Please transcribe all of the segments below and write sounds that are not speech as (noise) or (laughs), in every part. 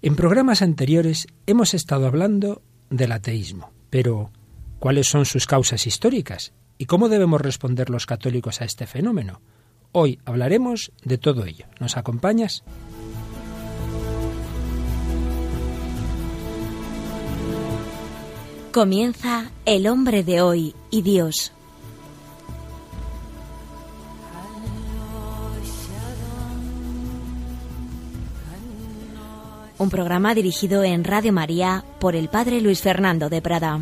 En programas anteriores hemos estado hablando del ateísmo, pero ¿cuáles son sus causas históricas? ¿Y cómo debemos responder los católicos a este fenómeno? Hoy hablaremos de todo ello. ¿Nos acompañas? Comienza El hombre de hoy y Dios un programa dirigido en Radio María por el Padre Luis Fernando de Prada.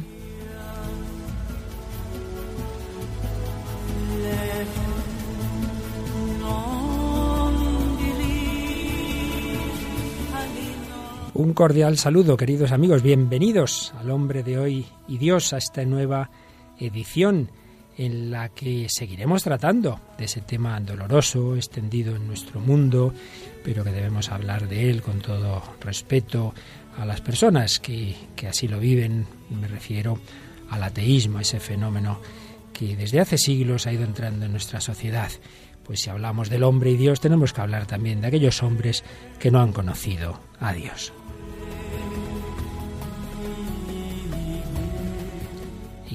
Un cordial saludo, queridos amigos. Bienvenidos al hombre de hoy y Dios a esta nueva edición en la que seguiremos tratando de ese tema doloroso, extendido en nuestro mundo, pero que debemos hablar de él con todo respeto a las personas que, que así lo viven. Me refiero al ateísmo, ese fenómeno que desde hace siglos ha ido entrando en nuestra sociedad. Pues si hablamos del hombre y Dios, tenemos que hablar también de aquellos hombres que no han conocido a Dios.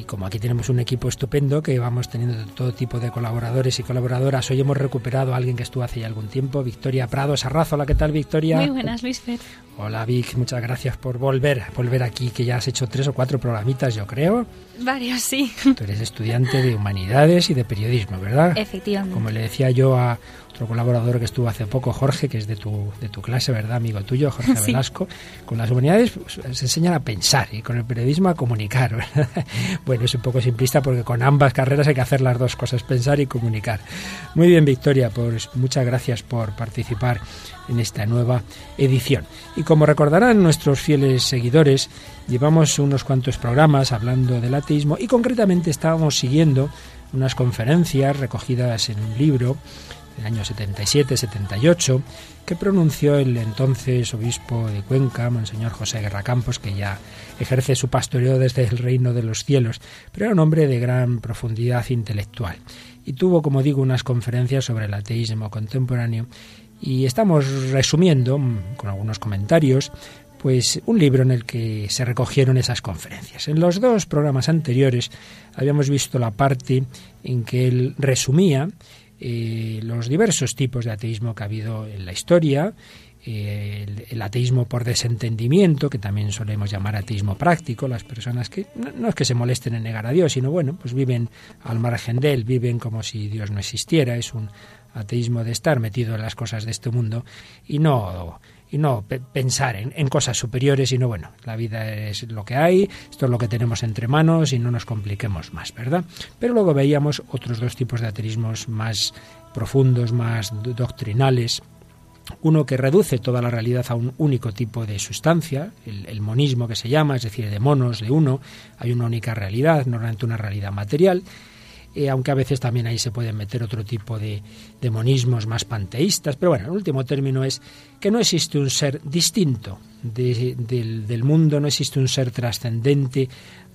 Y como aquí tenemos un equipo estupendo que vamos teniendo todo tipo de colaboradores y colaboradoras, hoy hemos recuperado a alguien que estuvo hace ya algún tiempo, Victoria Prado Sarrazo. Hola, ¿qué tal, Victoria? Muy buenas, Luis Fer. Hola, Vic, muchas gracias por volver, volver aquí, que ya has hecho tres o cuatro programitas, yo creo. Varios, sí. Tú eres estudiante de humanidades y de periodismo, ¿verdad? Efectivamente. Como le decía yo a otro colaborador que estuvo hace poco, Jorge, que es de tu, de tu clase, ¿verdad? Amigo tuyo, Jorge (laughs) Velasco. Con las humanidades pues, se enseñan a pensar y con el periodismo a comunicar, ¿verdad? (laughs) Bueno, es un poco simplista porque con ambas carreras hay que hacer las dos cosas, pensar y comunicar. Muy bien, Victoria, pues muchas gracias por participar en esta nueva edición. Y como recordarán nuestros fieles seguidores, llevamos unos cuantos programas hablando del ateísmo y concretamente estábamos siguiendo unas conferencias recogidas en un libro del año 77-78 que pronunció el entonces obispo de Cuenca, Monseñor José Guerra Campos, que ya ejerce su pastoreo desde el reino de los cielos, pero era un hombre de gran profundidad intelectual. Y tuvo, como digo, unas conferencias sobre el ateísmo contemporáneo y estamos resumiendo, mm, con algunos comentarios, pues un libro en el que se recogieron esas conferencias. En los dos programas anteriores habíamos visto la parte en que él resumía eh, los diversos tipos de ateísmo que ha habido en la historia, eh, el, ateísmo por desentendimiento, que también solemos llamar ateísmo práctico, las personas que no, no, es que se molesten en negar a Dios, sino bueno, pues viven al margen de él, viven como si Dios no existiera, es un ateísmo de estar metido en las cosas de este mundo y no y no pensar en, cosas superiores, sino bueno, la vida es lo que hay, esto es lo que tenemos entre manos y no nos compliquemos más, ¿verdad? Pero luego veíamos otros dos tipos de ateísmos más profundos, más doctrinales. Uno que reduce toda la realidad a un único tipo de sustancia, el, el monismo que se llama, es decir, de monos, de uno, hay una única realidad, normalmente una realidad material, eh, aunque a veces también ahí se pueden meter otro tipo de demonismos más panteístas, pero bueno, el último término es que no existe un ser distinto de, del, mundo, no existe un ser trascendente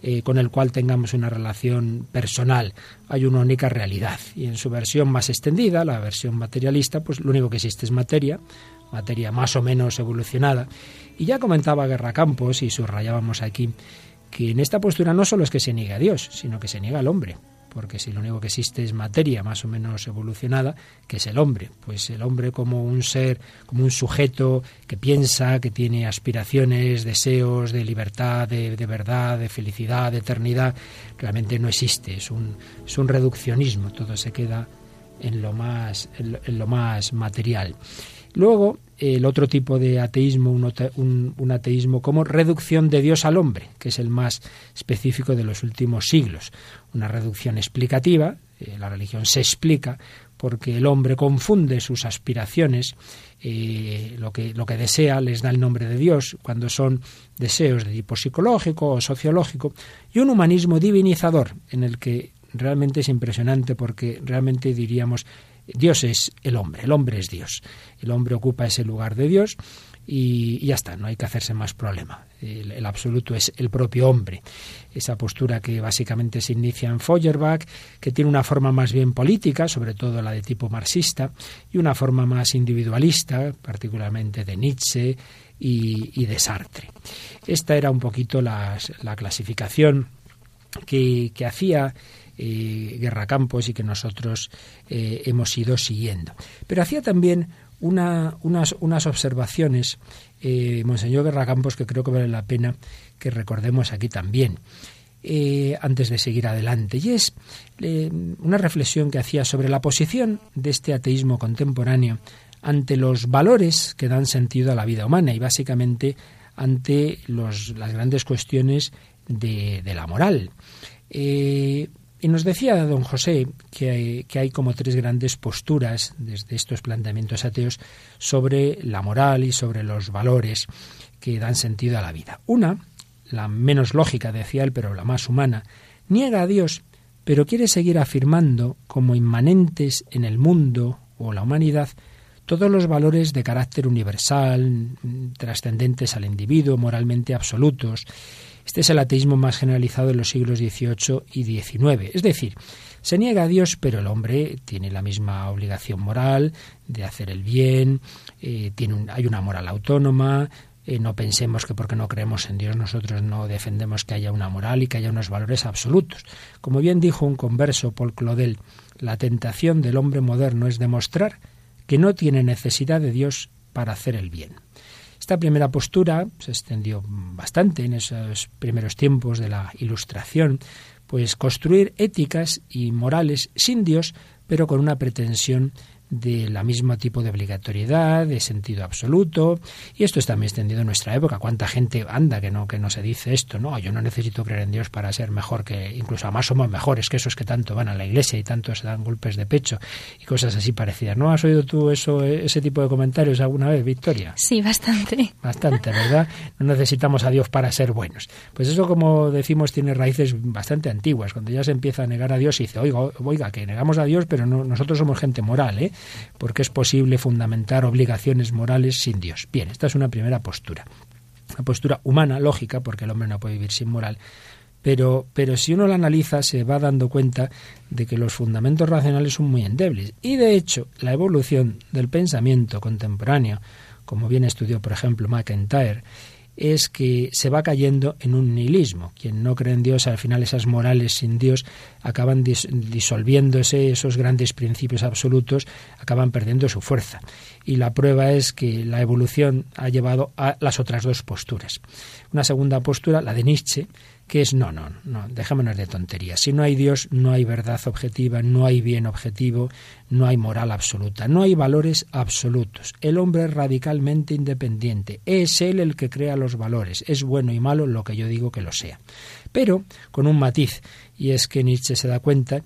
eh, con el cual tengamos una relación personal. Hay una única realidad y en su versión más extendida, la versión materialista, pues lo único que existe es materia, materia más o menos evolucionada. Y ya comentaba Guerra Campos y subrayábamos aquí que en esta postura no solo es que se niega a Dios, sino que se niega al hombre porque si lo único que existe es materia más o menos evolucionada, que es el hombre, pues el hombre como un ser, como un sujeto que piensa, que tiene aspiraciones, deseos de libertad, de, verdad, de felicidad, de eternidad, realmente no existe, es un, es un reduccionismo, todo se queda en lo más, en, en lo más material. Luego, el otro tipo de ateísmo, un, ateísmo como reducción de Dios al hombre, que es el más específico de los últimos siglos. Una reducción explicativa, eh, la religión se explica porque el hombre confunde sus aspiraciones, eh, lo, que, lo que desea les da el nombre de Dios, cuando son deseos de tipo psicológico o sociológico, y un humanismo divinizador, en el que realmente es impresionante porque realmente diríamos Dios es el hombre, el hombre es Dios. El hombre ocupa ese lugar de Dios y, ya está, no hay que hacerse más problema. El, absoluto es el propio hombre. Esa postura que básicamente se inicia en Feuerbach, que tiene una forma más bien política, sobre todo la de tipo marxista, y una forma más individualista, particularmente de Nietzsche, y, de Sartre. Esta era un poquito la, clasificación que, hacía eh, Guerra Campos y que nosotros eh, hemos ido siguiendo. Pero hacía también unas, unas, observaciones, eh, Monseñor Guerra Campos, que creo que vale la pena que recordemos aquí también. Eh, antes de seguir adelante. Y es una reflexión que hacía sobre la posición de este ateísmo contemporáneo ante los valores que dan sentido a la vida humana y básicamente ante las grandes cuestiones de, la moral. Eh, y nos decía don José que hay, que hay, como tres grandes posturas desde estos planteamientos ateos sobre la moral y sobre los valores que dan sentido a la vida. Una, la menos lógica, decía él, pero la más humana, niega a Dios, pero quiere seguir afirmando como inmanentes en el mundo o la humanidad todos los valores de carácter universal, trascendentes al individuo, moralmente absolutos. Este es el ateísmo más generalizado en los siglos XVIII y XIX. Es decir, se niega a Dios, pero el hombre tiene la misma obligación moral de hacer el bien, eh, tiene hay una moral autónoma, eh, no pensemos que porque no creemos en Dios nosotros no defendemos que haya una moral y que haya unos valores absolutos. Como bien dijo un converso, Paul Claudel, la tentación del hombre moderno es demostrar que no tiene necesidad de Dios para hacer el bien. Esta primera postura se extendió bastante en esos primeros tiempos de la Ilustración, pues construir éticas y morales sin Dios, pero con una pretensión de la mismo tipo de obligatoriedad, de sentido absoluto, y esto está muy extendido en nuestra época. ¿Cuánta gente anda que no que no se dice esto? No, yo no necesito creer en Dios para ser mejor que incluso además somos mejores que esos que tanto van a la iglesia y tanto se dan golpes de pecho y cosas así parecidas. ¿No has oído tú eso ese tipo de comentarios alguna vez, Victoria? Sí, bastante. Bastante, ¿verdad? No necesitamos a Dios para ser buenos. Pues eso como decimos tiene raíces bastante antiguas. Cuando ya se empieza a negar a Dios y dice, "Oiga, oiga, que negamos a Dios, pero no, nosotros somos gente moral, ¿eh?" Porque es posible fundamentar obligaciones morales sin Dios. Bien, esta es una primera postura. Una postura humana, lógica, porque el hombre no puede vivir sin moral, pero, pero si uno la analiza se va dando cuenta de que los fundamentos racionales son muy endebles. Y de hecho, la evolución del pensamiento contemporáneo, como bien estudió, por ejemplo, McIntyre, es que se va cayendo en un nihilismo. Quien no cree en Dios, al final esas morales sin Dios acaban disolviéndose, esos grandes principios absolutos acaban perdiendo su fuerza. Y la prueba es que la evolución ha llevado a las otras dos posturas. Una segunda postura, la de Nietzsche, que es no, no, no, dejémonos de tonterías. Si no hay Dios, no hay verdad objetiva, no hay bien objetivo, no hay moral absoluta, no hay valores absolutos. El hombre es radicalmente independiente, es él el que crea los valores, es bueno y malo lo que yo digo que lo sea. Pero con un matiz, y es que Nietzsche se da cuenta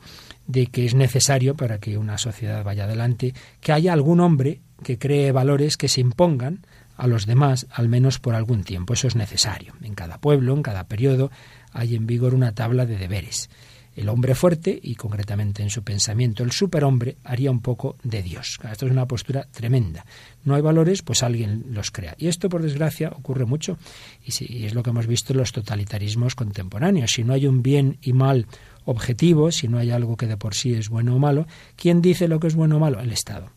de que es necesario para que una sociedad vaya adelante que haya algún hombre que cree valores que se impongan a los demás, al menos por algún tiempo. Eso es necesario. En cada pueblo, en cada periodo, hay en vigor una tabla de deberes. El hombre fuerte, y concretamente en su pensamiento el superhombre, haría un poco de Dios. Esto es una postura tremenda. No hay valores, pues alguien los crea. Y esto, por desgracia, ocurre mucho. Y, es lo que hemos visto en los totalitarismos contemporáneos. Si no hay un bien y mal objetivo, si no hay algo que de por sí es bueno o malo, ¿quién dice lo que es bueno o malo? El Estado.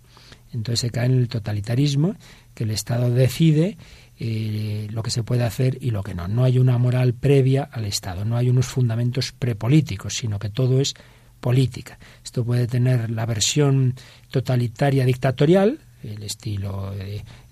Entonces se cae en el totalitarismo, que el Estado decide eh, lo que se puede hacer y lo que no. No hay una moral previa al Estado, no hay unos fundamentos prepolíticos, sino que todo es política. Esto puede tener la versión totalitaria dictatorial, el estilo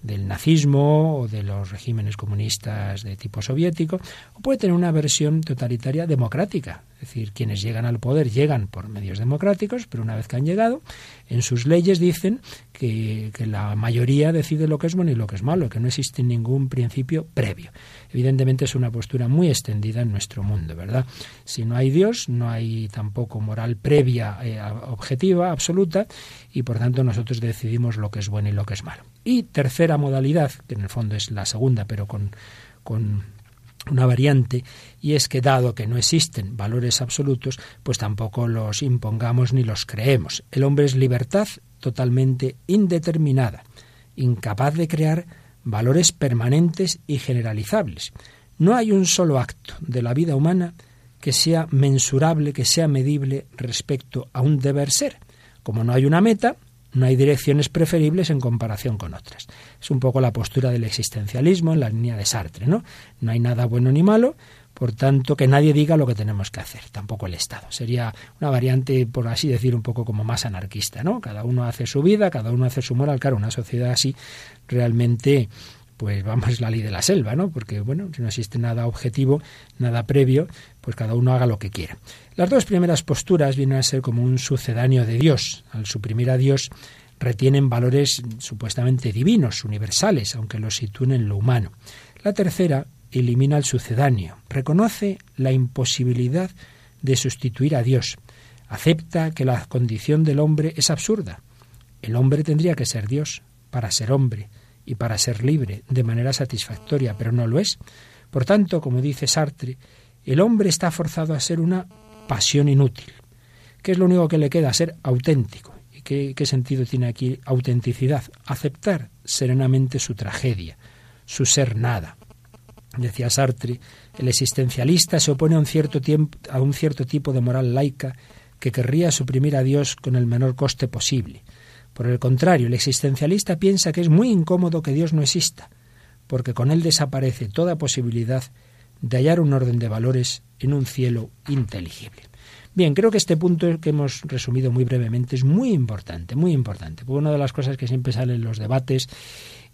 del nazismo o de los regímenes comunistas de tipo soviético, o puede tener una versión totalitaria democrática, es decir, quienes llegan al poder llegan por medios democráticos, pero una vez que han llegado, en sus leyes dicen que, la mayoría decide lo que es bueno y lo que es malo, que no existe ningún principio previo. Evidentemente es una postura muy extendida en nuestro mundo, ¿verdad? Si no hay Dios, no hay tampoco moral previa, eh, objetiva, absoluta, y por tanto nosotros decidimos lo que es bueno y lo que es malo. Y tercera modalidad, que en el fondo es la segunda, pero con, con una variante y es que dado que no existen valores absolutos, pues tampoco los impongamos ni los creemos. El hombre es libertad totalmente indeterminada, incapaz de crear valores permanentes y generalizables. No hay un solo acto de la vida humana que sea mensurable, que sea medible respecto a un deber ser. Como no hay una meta, no hay direcciones preferibles en comparación con otras. Es un poco la postura del existencialismo en la línea de Sartre, ¿no? No hay nada bueno ni malo, por tanto, que nadie diga lo que tenemos que hacer, tampoco el Estado. Sería una variante, por así decir, un poco como más anarquista, ¿no? Cada uno hace su vida, cada uno hace su moral. Claro, una sociedad así realmente pues vamos, la ley de la selva, ¿no? Porque, bueno, si no existe nada objetivo, nada previo, pues cada uno haga lo que quiera. Las dos primeras posturas vienen a ser como un sucedáneo de Dios. Al suprimir a Dios, retienen valores supuestamente divinos, universales, aunque los sitúen en lo humano. La tercera elimina el sucedáneo, reconoce la imposibilidad de sustituir a Dios, acepta que la condición del hombre es absurda. El hombre tendría que ser Dios para ser hombre y para ser libre de manera satisfactoria, pero no lo es. Por tanto, como dice Sartre, el hombre está forzado a ser una pasión inútil. ¿Qué es lo único que le queda? Ser auténtico. ¿Y qué, qué sentido tiene aquí autenticidad? Aceptar serenamente su tragedia, su ser nada. Decía Sartre, el existencialista se opone a un cierto, tiempo, a un cierto tipo de moral laica que querría suprimir a Dios con el menor coste posible. Por el contrario, el existencialista piensa que es muy incómodo que Dios no exista, porque con él desaparece toda posibilidad de hallar un orden de valores en un cielo inteligible. Bien, creo que este punto que hemos resumido muy brevemente es muy importante, muy importante. Porque una de las cosas que siempre salen en los debates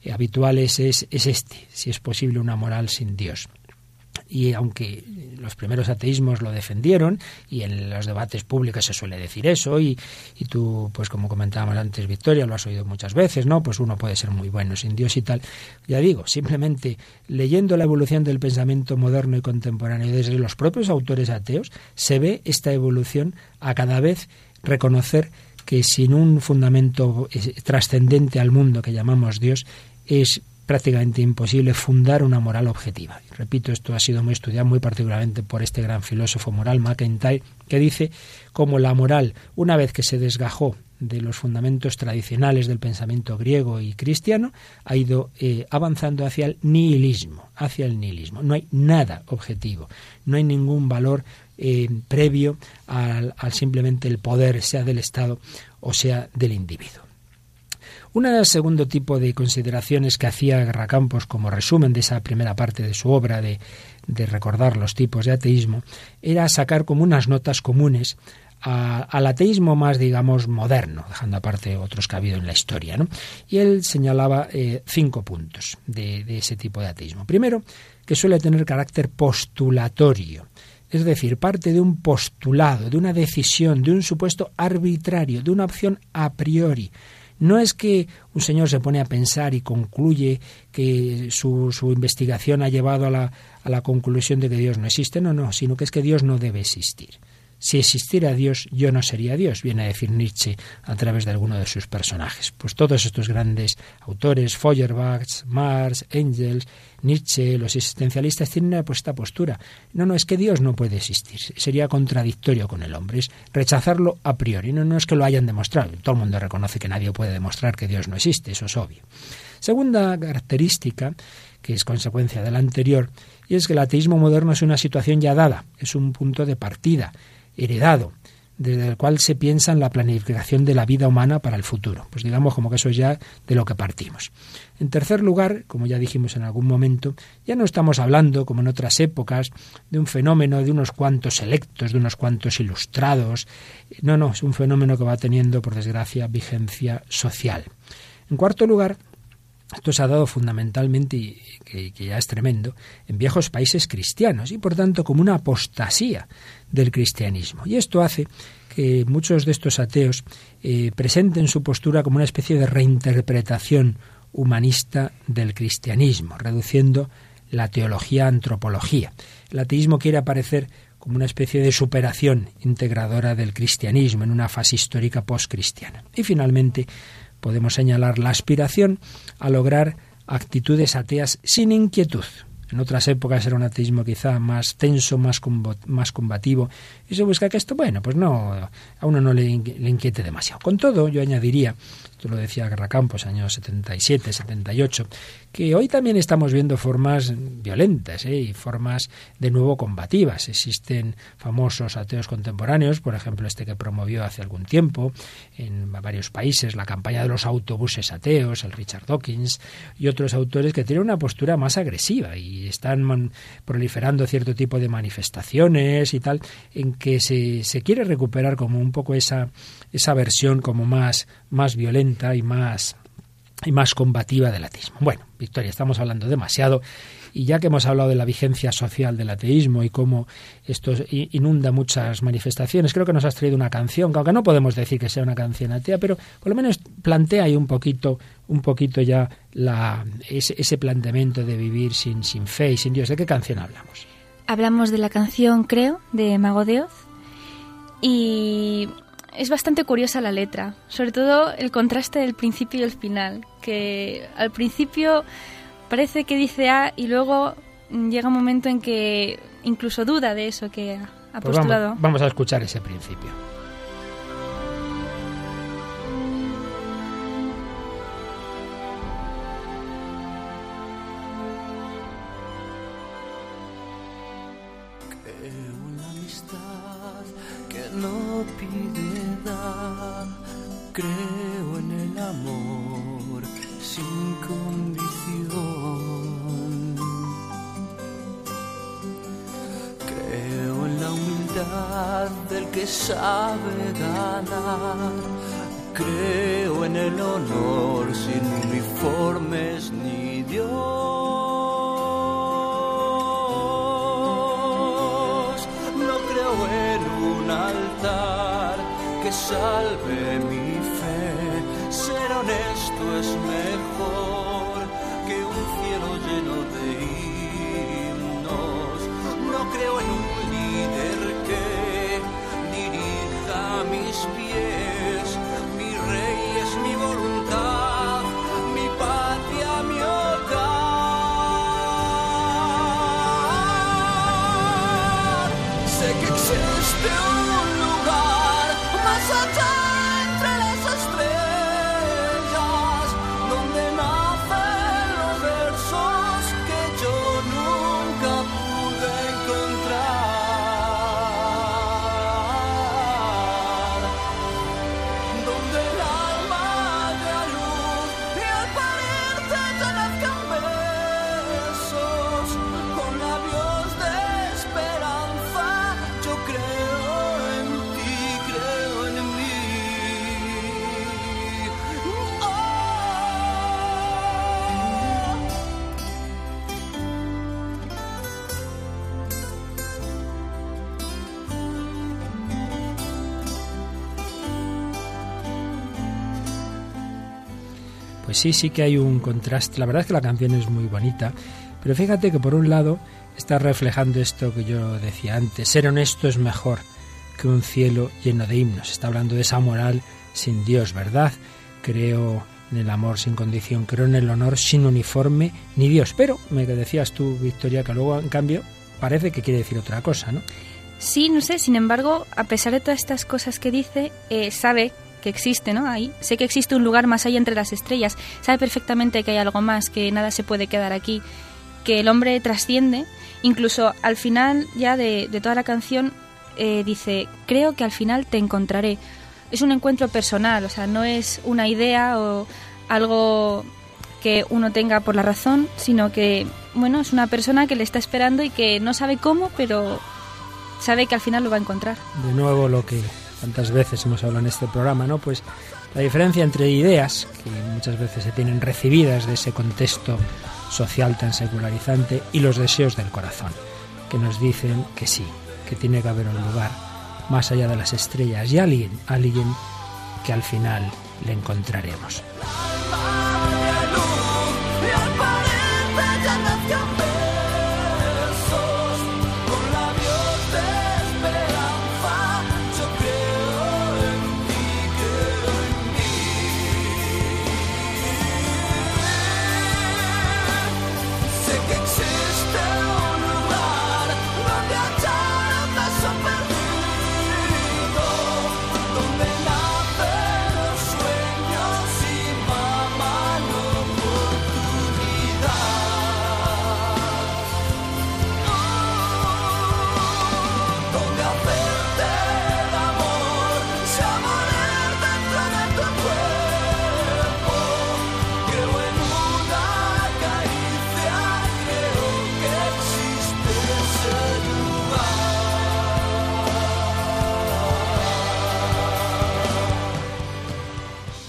eh, habituales es, es este, si es posible una moral sin Dios y aunque los primeros ateísmos lo defendieron y en los debates públicos se suele decir eso y, y tú pues como comentábamos antes Victoria lo has oído muchas veces no pues uno puede ser muy bueno sin Dios y tal. Ya digo simplemente leyendo la evolución del pensamiento moderno y contemporáneo desde los propios autores ateos se ve esta evolución a cada vez reconocer que sin un fundamento eh, trascendente al mundo que llamamos Dios es prácticamente imposible fundar una moral objetiva. Repito, esto ha sido muy estudiado muy particularmente por este gran filósofo moral, McIntyre, que dice cómo la moral, una vez que se desgajó de los fundamentos tradicionales del pensamiento griego y cristiano, ha ido eh, avanzando hacia el nihilismo, hacia el nihilismo. No hay nada objetivo, no hay ningún valor eh, previo al simplemente el poder, sea del Estado o sea del individuo. Un segundo tipo de consideraciones que hacía Garracampos como resumen de esa primera parte de su obra de, recordar los tipos de ateísmo era sacar como unas notas comunes al ateísmo más, digamos, moderno, dejando aparte otros que ha habido en la historia. ¿no? Y él señalaba eh, cinco puntos de ese tipo de ateísmo. Primero, que suele tener carácter postulatorio. Es decir, parte de un postulado, de una decisión, de un supuesto arbitrario, de una opción a priori. No es que un señor se pone a pensar y concluye que su, su investigación ha llevado a la, a la conclusión de que Dios no existe, no, no, sino que es que Dios no debe existir. Si existiera Dios, yo no sería Dios, viene a decir Nietzsche a través de alguno de sus personajes. Pues todos estos grandes autores, Feuerbach, Marx, Engels, Nietzsche, los existencialistas tienen esta postura. No, no, es que Dios no puede existir. Sería contradictorio con el hombre. Es rechazarlo a priori. No, no es que lo hayan demostrado. Todo el mundo reconoce que nadie puede demostrar que Dios no existe. Eso es obvio. Segunda característica, que es consecuencia de la anterior, y es que el ateísmo moderno es una situación ya dada, es un punto de partida heredado, desde el cual se piensa en la planificación de la vida humana para el futuro. Pues digamos como que eso es ya de lo que partimos. En tercer lugar, como ya dijimos en algún momento, ya no estamos hablando, como en otras épocas, de un fenómeno de unos cuantos selectos, de unos cuantos ilustrados. No, no, es un fenómeno que va teniendo, por desgracia, vigencia social. En cuarto lugar, esto se ha dado fundamentalmente, y que, ya es tremendo, en viejos países cristianos y por tanto como una apostasía del cristianismo. Y esto hace que muchos de estos ateos eh, presenten su postura como una especie de reinterpretación humanista del cristianismo, reduciendo la teología a antropología. El ateísmo quiere aparecer como una especie de superación integradora del cristianismo en una fase histórica postcristiana. Y finalmente podemos señalar la aspiración a lograr actitudes ateas sin inquietud, en otras épocas era un ateísmo quizá más tenso, más, más combativo, y se busca que esto, bueno, pues no, a uno no le, le inquiete demasiado. Con todo, yo añadiría, esto lo decía Garracampos, años 77, 78, que hoy también estamos viendo formas violentas ¿eh? y formas de nuevo combativas. Existen famosos ateos contemporáneos, por ejemplo, este que promovió hace algún tiempo en varios países la campaña de los autobuses ateos, el Richard Dawkins, y otros autores que tienen una postura más agresiva y están proliferando cierto tipo de manifestaciones y tal, en que se, se quiere recuperar como un poco esa, esa versión como más, más violenta y más y más combativa del ateísmo. Bueno, Victoria, estamos hablando demasiado y ya que hemos hablado de la vigencia social del ateísmo y cómo esto inunda muchas manifestaciones, creo que nos has traído una canción, que aunque no podemos decir que sea una canción atea, pero por lo menos plantea ahí un poquito, un poquito ya la, ese, ese planteamiento de vivir sin, sin fe y sin Dios. ¿De qué canción hablamos? Hablamos de la canción Creo, de Mago de Oz. Y es bastante curiosa la letra, sobre todo el contraste del principio y el final, que al principio parece que dice A y luego llega un momento en que incluso duda de eso que ha pues postulado. vamos a escuchar ese principio. Sí, sí que hay un contraste. La verdad es que la canción es muy bonita, pero fíjate que por un lado está reflejando esto que yo decía antes, ser honesto es mejor que un cielo lleno de himnos. Está hablando de esa moral sin Dios, ¿verdad? Creo en el amor sin condición, creo en el honor sin uniforme ni Dios. Pero me decías tú, Victoria, que luego en cambio parece que quiere decir otra cosa, ¿no? Sí, no sé, sin embargo, a pesar de todas estas cosas que dice, eh, sabe que existe, ¿no? Ahí. Sé que existe un lugar más allá entre las estrellas. Sabe perfectamente que hay algo más, que nada se puede quedar aquí, que el hombre trasciende. Incluso al final ya de, toda la canción eh, dice, creo que al final te encontraré. Es un encuentro personal, o sea, no es una idea o algo que uno tenga por la razón, sino que, bueno, es una persona que le está esperando y que no sabe cómo, pero sabe que al final lo va a encontrar. De nuevo lo que tantas veces hemos hablado en este programa, ¿no? Pues la diferencia entre ideas, que muchas veces se tienen recibidas de ese contexto social tan secularizante, y los deseos del corazón, que nos dicen que sí, que tiene que haber un lugar más allá de las estrellas y alguien, alguien que al final le encontraremos.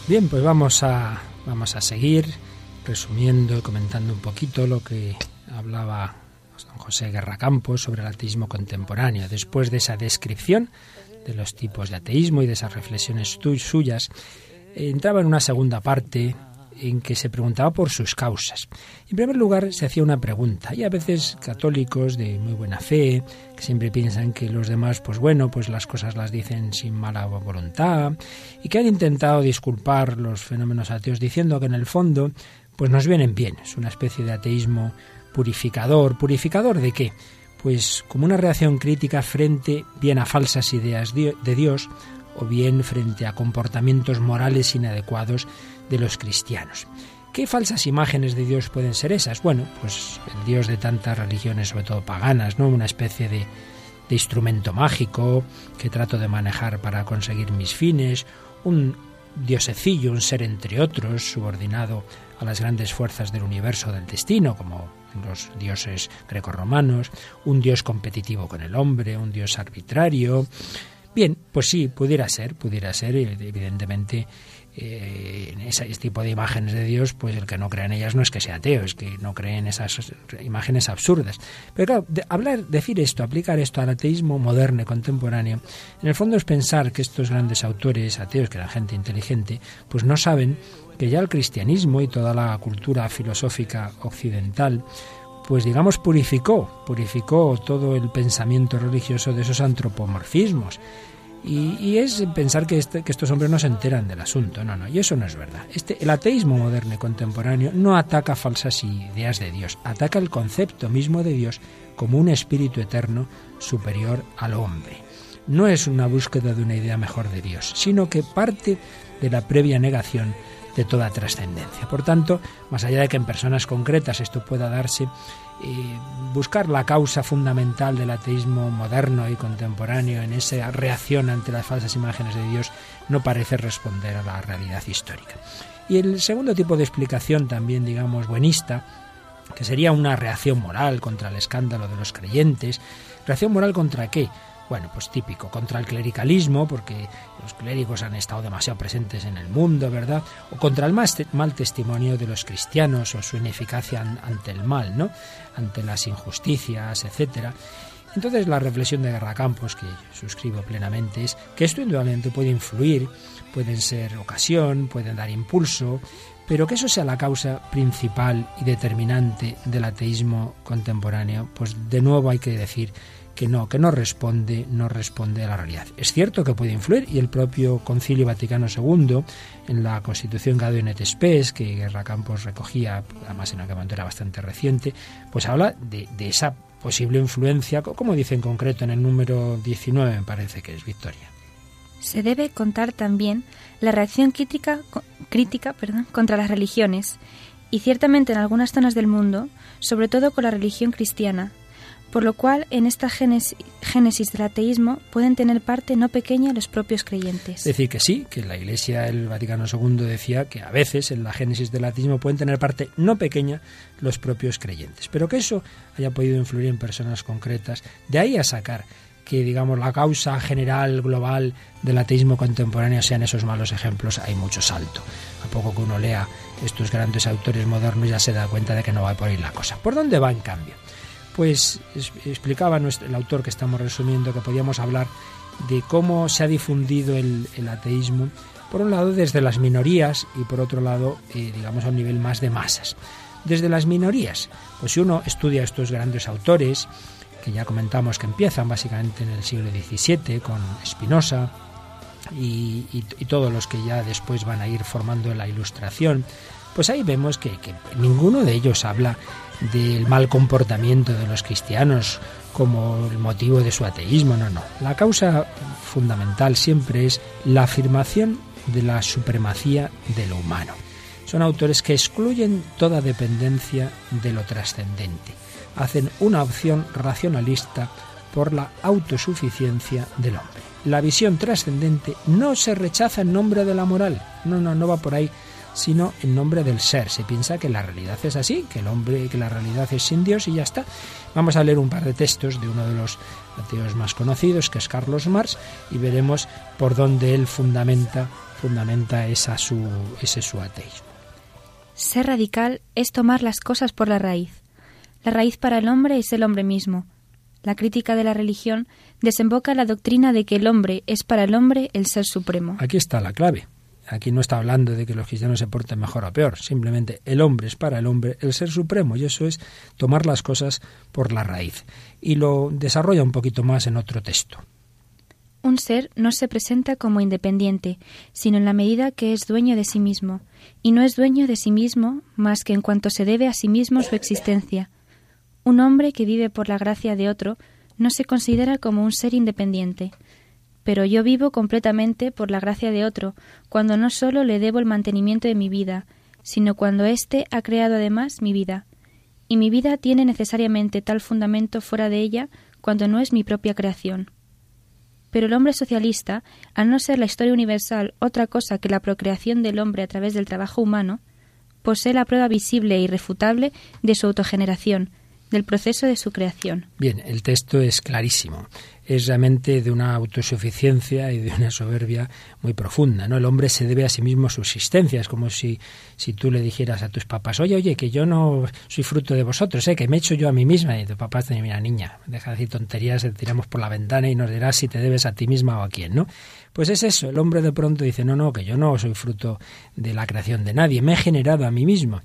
Bien, pues vamos a, vamos a seguir resumiendo y comentando un poquito lo que hablaba don José Guerra Campos sobre el ateísmo contemporáneo. Después de esa descripción de los tipos de ateísmo y de esas reflexiones suyas, entraba en una segunda parte en que se preguntaba por sus causas. En primer lugar, se hacía una pregunta. y a veces católicos de muy buena fe, que siempre piensan que los demás, pues bueno, pues las cosas las dicen sin mala voluntad, y que han intentado disculpar los fenómenos ateos diciendo que en el fondo, pues nos vienen bien. Es una especie de ateísmo purificador. ¿Purificador de qué? Pues como una reacción crítica frente bien a falsas ideas de Dios o bien frente a comportamientos morales inadecuados de los cristianos. ¿Qué falsas imágenes de Dios pueden ser esas? Bueno, pues el Dios de tantas religiones, sobre todo paganas, ¿no? Una especie de, de instrumento mágico que trato de manejar para conseguir mis fines, un diosecillo, un ser entre otros, subordinado a las grandes fuerzas del universo del destino, como los dioses grecorromanos, un dios competitivo con el hombre, un dios arbitrario. Bien, pues sí, pudiera ser, pudiera ser, evidentemente eh, en ese tipo de imágenes de Dios, pues el que no cree en ellas no es que sea ateo, es que no cree en esas imágenes absurdas. Pero claro, hablar, decir esto, aplicar esto al ateísmo moderno y contemporáneo, en el fondo es pensar que estos grandes autores ateos, que eran gente inteligente, pues no saben que ya el cristianismo y toda la cultura filosófica occidental pues digamos purificó, purificó todo el pensamiento religioso de esos antropomorfismos y, es pensar que, este, que, estos hombres no se enteran del asunto. No, no, y eso no es verdad. Este, el ateísmo moderno y contemporáneo no ataca falsas ideas de Dios, ataca el concepto mismo de Dios como un espíritu eterno superior al hombre. No es una búsqueda de una idea mejor de Dios, sino que parte de la previa negación de toda trascendencia. Por tanto, más allá de que en personas concretas esto pueda darse, buscar la causa fundamental del ateísmo moderno y contemporáneo en esa reacción ante las falsas imágenes de Dios no parece responder a la realidad histórica. Y el segundo tipo de explicación también, digamos, buenista, que sería una reacción moral contra el escándalo de los creyentes. ¿Reacción moral contra qué? Bueno, pues típico, contra el clericalismo, porque los clérigos han estado demasiado presentes en el mundo, ¿verdad? O contra el mal testimonio de los cristianos o su ineficacia ante el mal, ¿no? Ante las injusticias, etcétera. Entonces la reflexión de Guerra Campos, que suscribo plenamente, es que esto indudablemente puede influir, pueden ser ocasión, pueden dar impulso, pero que eso sea la causa principal y determinante del ateísmo contemporáneo, pues de nuevo hay que decir que no, que no responde, no responde a la realidad. Es cierto que puede influir y el propio Concilio Vaticano II en la Constitución Gaudium et Spes que Guerra Campos recogía, además en aquel momento era bastante reciente, pues habla de, de esa posible influencia, como dice en concreto en el número 19, me parece que es Victoria. Se debe contar también la reacción crítica, crítica perdón, contra las religiones, y ciertamente en algunas zonas del mundo, sobre todo con la religión cristiana, por lo cual en esta génesis del ateísmo pueden tener parte no pequeña los propios creyentes. Es decir, que sí, que la Iglesia, el Vaticano II decía que a veces en la génesis del ateísmo pueden tener parte no pequeña los propios creyentes, pero que eso haya podido influir en personas concretas, de ahí a sacar que digamos la causa general global del ateísmo contemporáneo sean esos malos ejemplos, hay mucho salto. A poco que uno lea estos grandes autores modernos ya se da cuenta de que no va por ahí la cosa. ¿Por dónde va en cambio? Pues explicaba nuestro, el autor que estamos resumiendo que podíamos hablar de cómo se ha difundido el, ateísmo, por un lado desde las minorías y por otro lado, eh, digamos, a un nivel más de masas. Desde las minorías, pues si uno estudia estos grandes autores, que ya comentamos que empiezan básicamente en el siglo XVII con Spinoza y, todos los que ya después van a ir formando la ilustración, pues ahí vemos que ninguno de ellos habla del mal comportamiento de los cristianos como el motivo de su ateísmo, no, no. La causa fundamental siempre es la afirmación de la supremacía de lo humano. Son autores que excluyen toda dependencia de lo trascendente. Hacen una opción racionalista por la autosuficiencia del hombre. La visión trascendente no se rechaza en nombre de la moral. No, no, no va por ahí sino en nombre del ser. Se piensa que la realidad es así, que el hombre, que la realidad es sin Dios y ya está. Vamos a leer un par de textos de uno de los ateos más conocidos, que es Carlos Marx, y veremos por dónde él fundamenta, fundamenta esa su, ese su ateísmo. Ser radical es tomar las cosas por la raíz. La raíz para el hombre es el hombre mismo. La crítica de la religión desemboca en la doctrina de que el hombre es para el hombre el ser supremo. Aquí está la clave. Aquí no está hablando de que los cristianos se porten mejor o peor, simplemente el hombre es para el hombre el ser supremo y eso es tomar las cosas por la raíz. Y lo desarrolla un poquito más en otro texto. Un ser no se presenta como independiente, sino en la medida que es dueño de sí mismo, y no es dueño de sí mismo más que en cuanto se debe a sí mismo su existencia. Un hombre que vive por la gracia de otro no se considera como un ser independiente, pero yo vivo completamente por la gracia de otro, cuando no sólo le debo el mantenimiento de mi vida, sino cuando éste ha creado además mi vida. Y mi vida tiene necesariamente tal fundamento fuera de ella cuando no es mi propia creación. Pero el hombre socialista, al no ser la historia universal otra cosa que la procreación del hombre a través del trabajo humano, posee la prueba visible e irrefutable de su autogeneración, del proceso de su creación. Bien, el texto es clarísimo es realmente de una autosuficiencia y de una soberbia muy profunda. ¿no? El hombre se debe a sí mismo su existencia. Es como si, si tú le dijeras a tus papás, oye, oye, que yo no soy fruto de vosotros, ¿eh? que me he hecho yo a mí misma. Y tu papá te dice, mira, niña, deja de decir tonterías, te tiramos por la ventana y nos dirás si te debes a ti misma o a quién, ¿no? Pues es eso, el hombre de pronto dice, no, no, que yo no soy fruto de la creación de nadie, me he generado a mí mismo.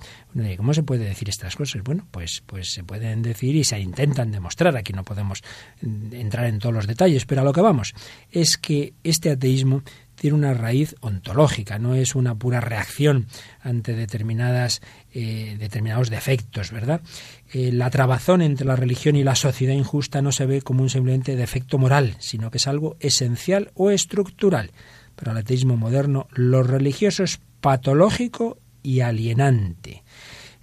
¿Cómo se puede decir estas cosas? Bueno, pues, pues se pueden decir y se intentan demostrar. Aquí no podemos mm, entrar en todo los detalles, pero a lo que vamos es que este ateísmo tiene una raíz ontológica, no es una pura reacción ante determinadas, eh, determinados defectos, ¿verdad? Eh, la trabazón entre la religión y la sociedad injusta no se ve como un simplemente defecto moral, sino que es algo esencial o estructural. Para el ateísmo moderno, lo religioso es patológico y alienante.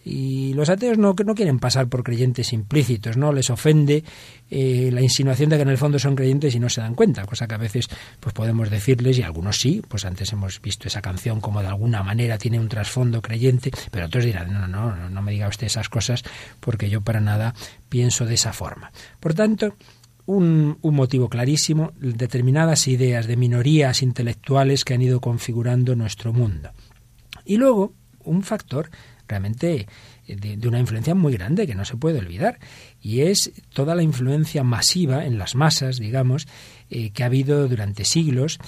Y los ateos no, no quieren pasar por creyentes implícitos, ¿no? Les ofende eh, la insinuación de que en el fondo son creyentes y no se dan cuenta, cosa que a veces pues podemos decirles, y algunos sí, pues antes hemos visto esa canción como de alguna manera tiene un trasfondo creyente, pero otros dirán, no, no, no, no me diga usted esas cosas porque yo para nada pienso de esa forma. Por tanto, un, un, motivo clarísimo, determinadas ideas de minorías intelectuales que han ido configurando nuestro mundo. Y luego, un factor realmente eh, de, una influencia muy grande que no se puede olvidar. Y es toda la influencia masiva en las masas, digamos, eh, que ha habido durante siglos,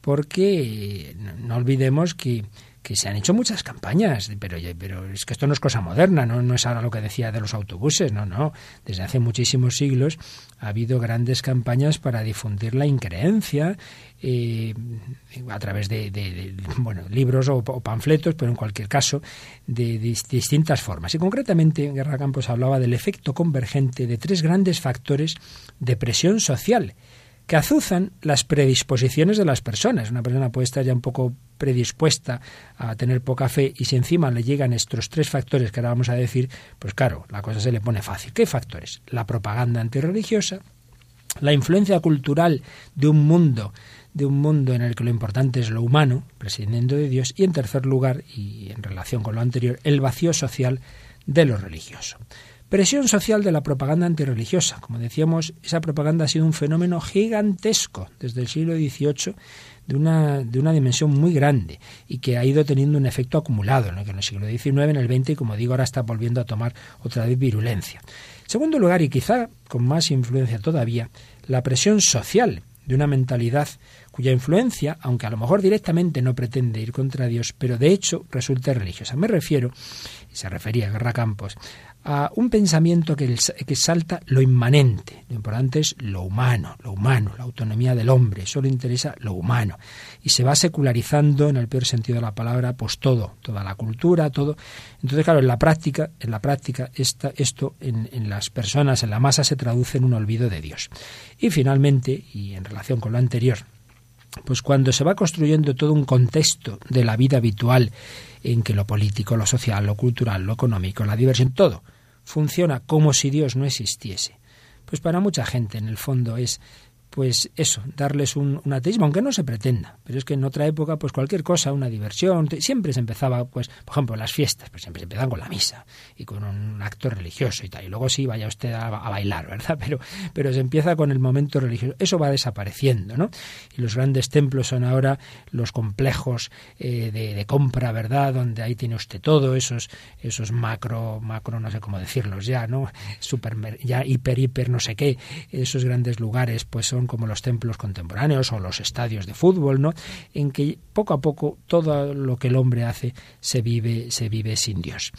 porque eh, no olvidemos que que se han hecho muchas campañas, pero, pero es que esto no es cosa moderna, ¿no? no es ahora lo que decía de los autobuses, no, no. Desde hace muchísimos siglos ha habido grandes campañas para difundir la increencia eh, a través de, bueno, libros o, panfletos, pero en cualquier caso de, distintas formas. Y concretamente Guerra Campos hablaba del efecto convergente de tres grandes factores de presión social que azuzan las predisposiciones de las personas. Una persona puede estar ya un poco predispuesta a tener poca fe y si encima le llegan estos tres factores que ahora vamos a decir, pues claro, la cosa se le pone fácil. ¿Qué factores? La propaganda antirreligiosa, la influencia cultural de un mundo de un mundo en el que lo importante es lo humano, prescindiendo de Dios, y en tercer lugar, y en relación con lo anterior, el vacío social de lo religioso. Presión social de la propaganda antirreligiosa. Como decíamos, esa propaganda ha sido un fenómeno gigantesco desde el siglo XVIII de una, de una dimensión muy grande y que ha ido teniendo un efecto acumulado, que en el siglo XIX, en el XX y como digo ahora está volviendo a tomar otra vez virulencia. En segundo lugar, y quizá con más influencia todavía, la presión social de una mentalidad cuya influencia, aunque a lo mejor directamente no pretende ir contra Dios, pero de hecho resulta religiosa. Me refiero, y se refería a Guerra Campos, a un pensamiento que, que salta lo inmanente. Lo importante es lo humano, lo humano, la autonomía del hombre. Solo interesa lo humano. Y se va secularizando, en el peor sentido de la palabra, pues todo, toda la cultura, todo. Entonces, claro, en la práctica, en la práctica, esta, esto en, en las personas, en la masa, se traduce en un olvido de Dios. Y finalmente, y en relación con lo anterior, pues cuando se va construyendo todo un contexto de la vida habitual en que lo político, lo social, lo cultural, lo económico, la diversión, todo funciona como si Dios no existiese. Pues para mucha gente en el fondo es pues eso, darles un, ateísmo, aunque no se pretenda. Pero es que en otra época, pues cualquier cosa, una diversión, siempre se empezaba, pues, por ejemplo, las fiestas, pues siempre se empezaban con la misa y con un acto religioso y tal. Y luego sí, vaya usted a, bailar, ¿verdad? (laughs) Pero, pero se empieza con el momento religioso. Eso va desapareciendo, ¿no? Y los grandes templos son ahora los complejos eh, de, compra, ¿verdad? Donde ahí tiene usted todo, esos, esos macro, macro, no sé cómo decirlos ya, ¿no? Super, ya hiper, hiper, no sé qué, esos grandes lugares, pues son como los templos contemporáneos o los estadios de fútbol, ¿no? En que poco a poco todo lo que el hombre hace se vive, se vive sin Dios.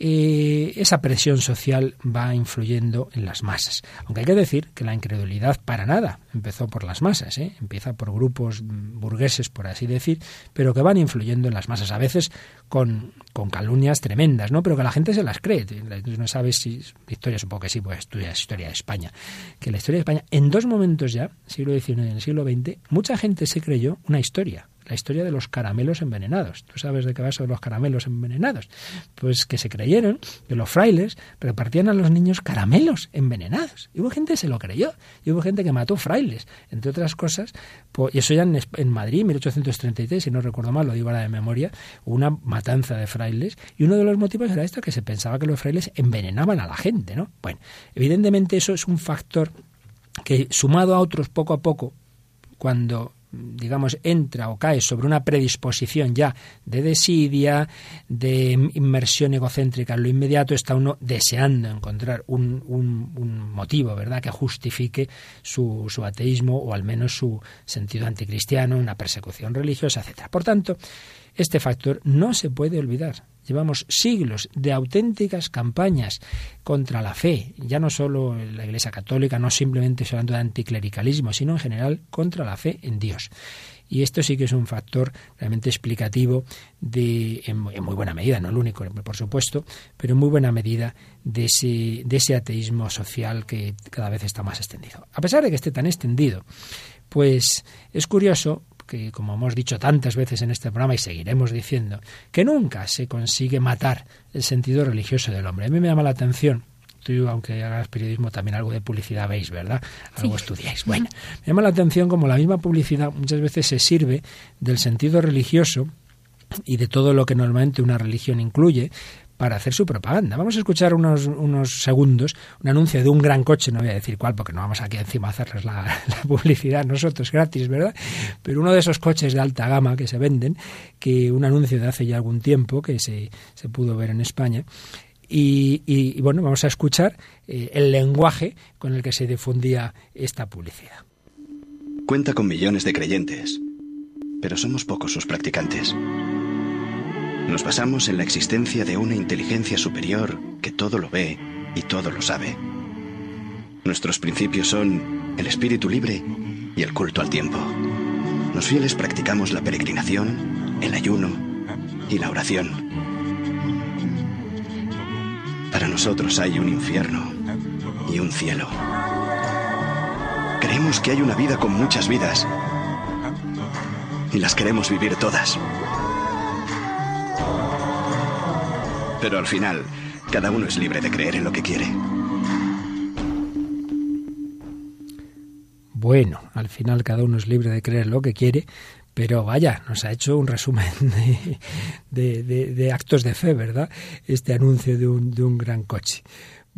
Eh, esa presión social va influyendo en las masas. Aunque hay que decir que la incredulidad para nada empezó por las masas, ¿eh? empieza por grupos burgueses, por así decir, pero que van influyendo en las masas, a veces con, con calumnias tremendas, ¿no? pero que la gente se las cree. No sabes si historia, supongo que sí, pues estudias historia de España. Que la historia de España, en dos momentos ya, siglo XIX y el siglo XX, mucha gente se creyó una historia la historia de los caramelos envenenados. ¿Tú sabes de qué va eso de los caramelos envenenados? Pues que se creyeron que los frailes repartían a los niños caramelos envenenados. Y hubo gente que se lo creyó. Y hubo gente que mató frailes, entre otras cosas. y eso ya en, en Madrid, 1833, si no recuerdo mal, lo digo ahora de memoria, una matanza de frailes. Y uno de los motivos era esto, que se pensaba que los frailes envenenaban a la gente, ¿no? Bueno, evidentemente eso es un factor que sumado a otros poco a poco, cuando digamos, entra o cae sobre una predisposición ya de desidia, de inmersión egocéntrica en lo inmediato, está uno deseando encontrar un, un, motivo, ¿verdad?, que justifique su, su, ateísmo o al menos su sentido anticristiano, una persecución religiosa, etc. Por tanto, este factor no se puede olvidar. Llevamos siglos de auténticas campañas contra la fe, ya no solo la Iglesia Católica, no simplemente hablando de anticlericalismo, sino en general contra la fe en Dios. Y esto sí que es un factor realmente explicativo de, en, muy buena medida, no el único, por supuesto, pero en muy buena medida de ese, de ese ateísmo social que cada vez está más extendido. A pesar de que esté tan extendido, pues es curioso que, como hemos dicho tantas veces en este programa y seguiremos diciendo, que nunca se consigue matar el sentido religioso del hombre. A mí me llama la atención tú, aunque hagas periodismo, también algo de publicidad veis, ¿verdad? Algo estudiáis. Bueno, me llama la atención como la misma publicidad muchas veces se sirve del sentido religioso y de todo lo que normalmente una religión incluye para hacer su propaganda. Vamos a escuchar unos, unos segundos un anuncio de un gran coche, no voy a decir cuál porque no vamos aquí encima a hacerles (laughs) la, publicidad nosotros gratis, ¿verdad? Pero uno de esos coches de alta gama que se venden, que un anuncio de hace ya algún tiempo que se, se pudo ver en España, y, y, bueno, vamos a escuchar eh, el lenguaje con el que se difundía esta publicidad. Cuenta con millones de creyentes, pero somos pocos sus practicantes. Nos basamos en la existencia de una inteligencia superior que todo lo ve y todo lo sabe. Nuestros principios son el espíritu libre y el culto al tiempo. Los fieles practicamos la peregrinación, el ayuno y la oración. Para nosotros hay un infierno y un cielo. Creemos que hay una vida con muchas vidas y las queremos vivir todas. Pero al final, cada uno es libre de creer en lo que quiere. Bueno, al final cada uno es libre de creer lo que quiere, pero vaya, nos ha hecho un resumen (laughs) de, actos de fe, ¿verdad? Este anuncio de un, de un gran coche.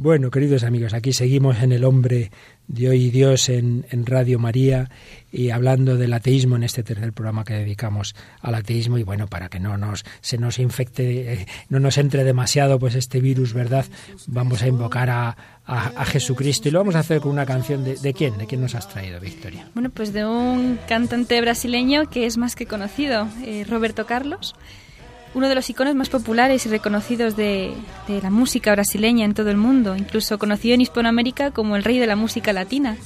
Bueno, queridos amigos, aquí seguimos en el hombre de hoy y Dios en, Radio María y hablando del ateísmo en este tercer programa que dedicamos al ateísmo y bueno, para que no nos se nos infecte, eh, no nos entre demasiado pues este virus, ¿verdad? Vamos a invocar a, a, Jesucristo y lo vamos a hacer con una canción de, de quién, de quién nos has traído, Victoria. Bueno, pues de un cantante brasileño que es más que conocido, eh, Roberto Carlos uno de los iconos más populares y reconocidos de, la música brasileña en todo el mundo, incluso conocido en Hispanoamérica como el rey de la música latina.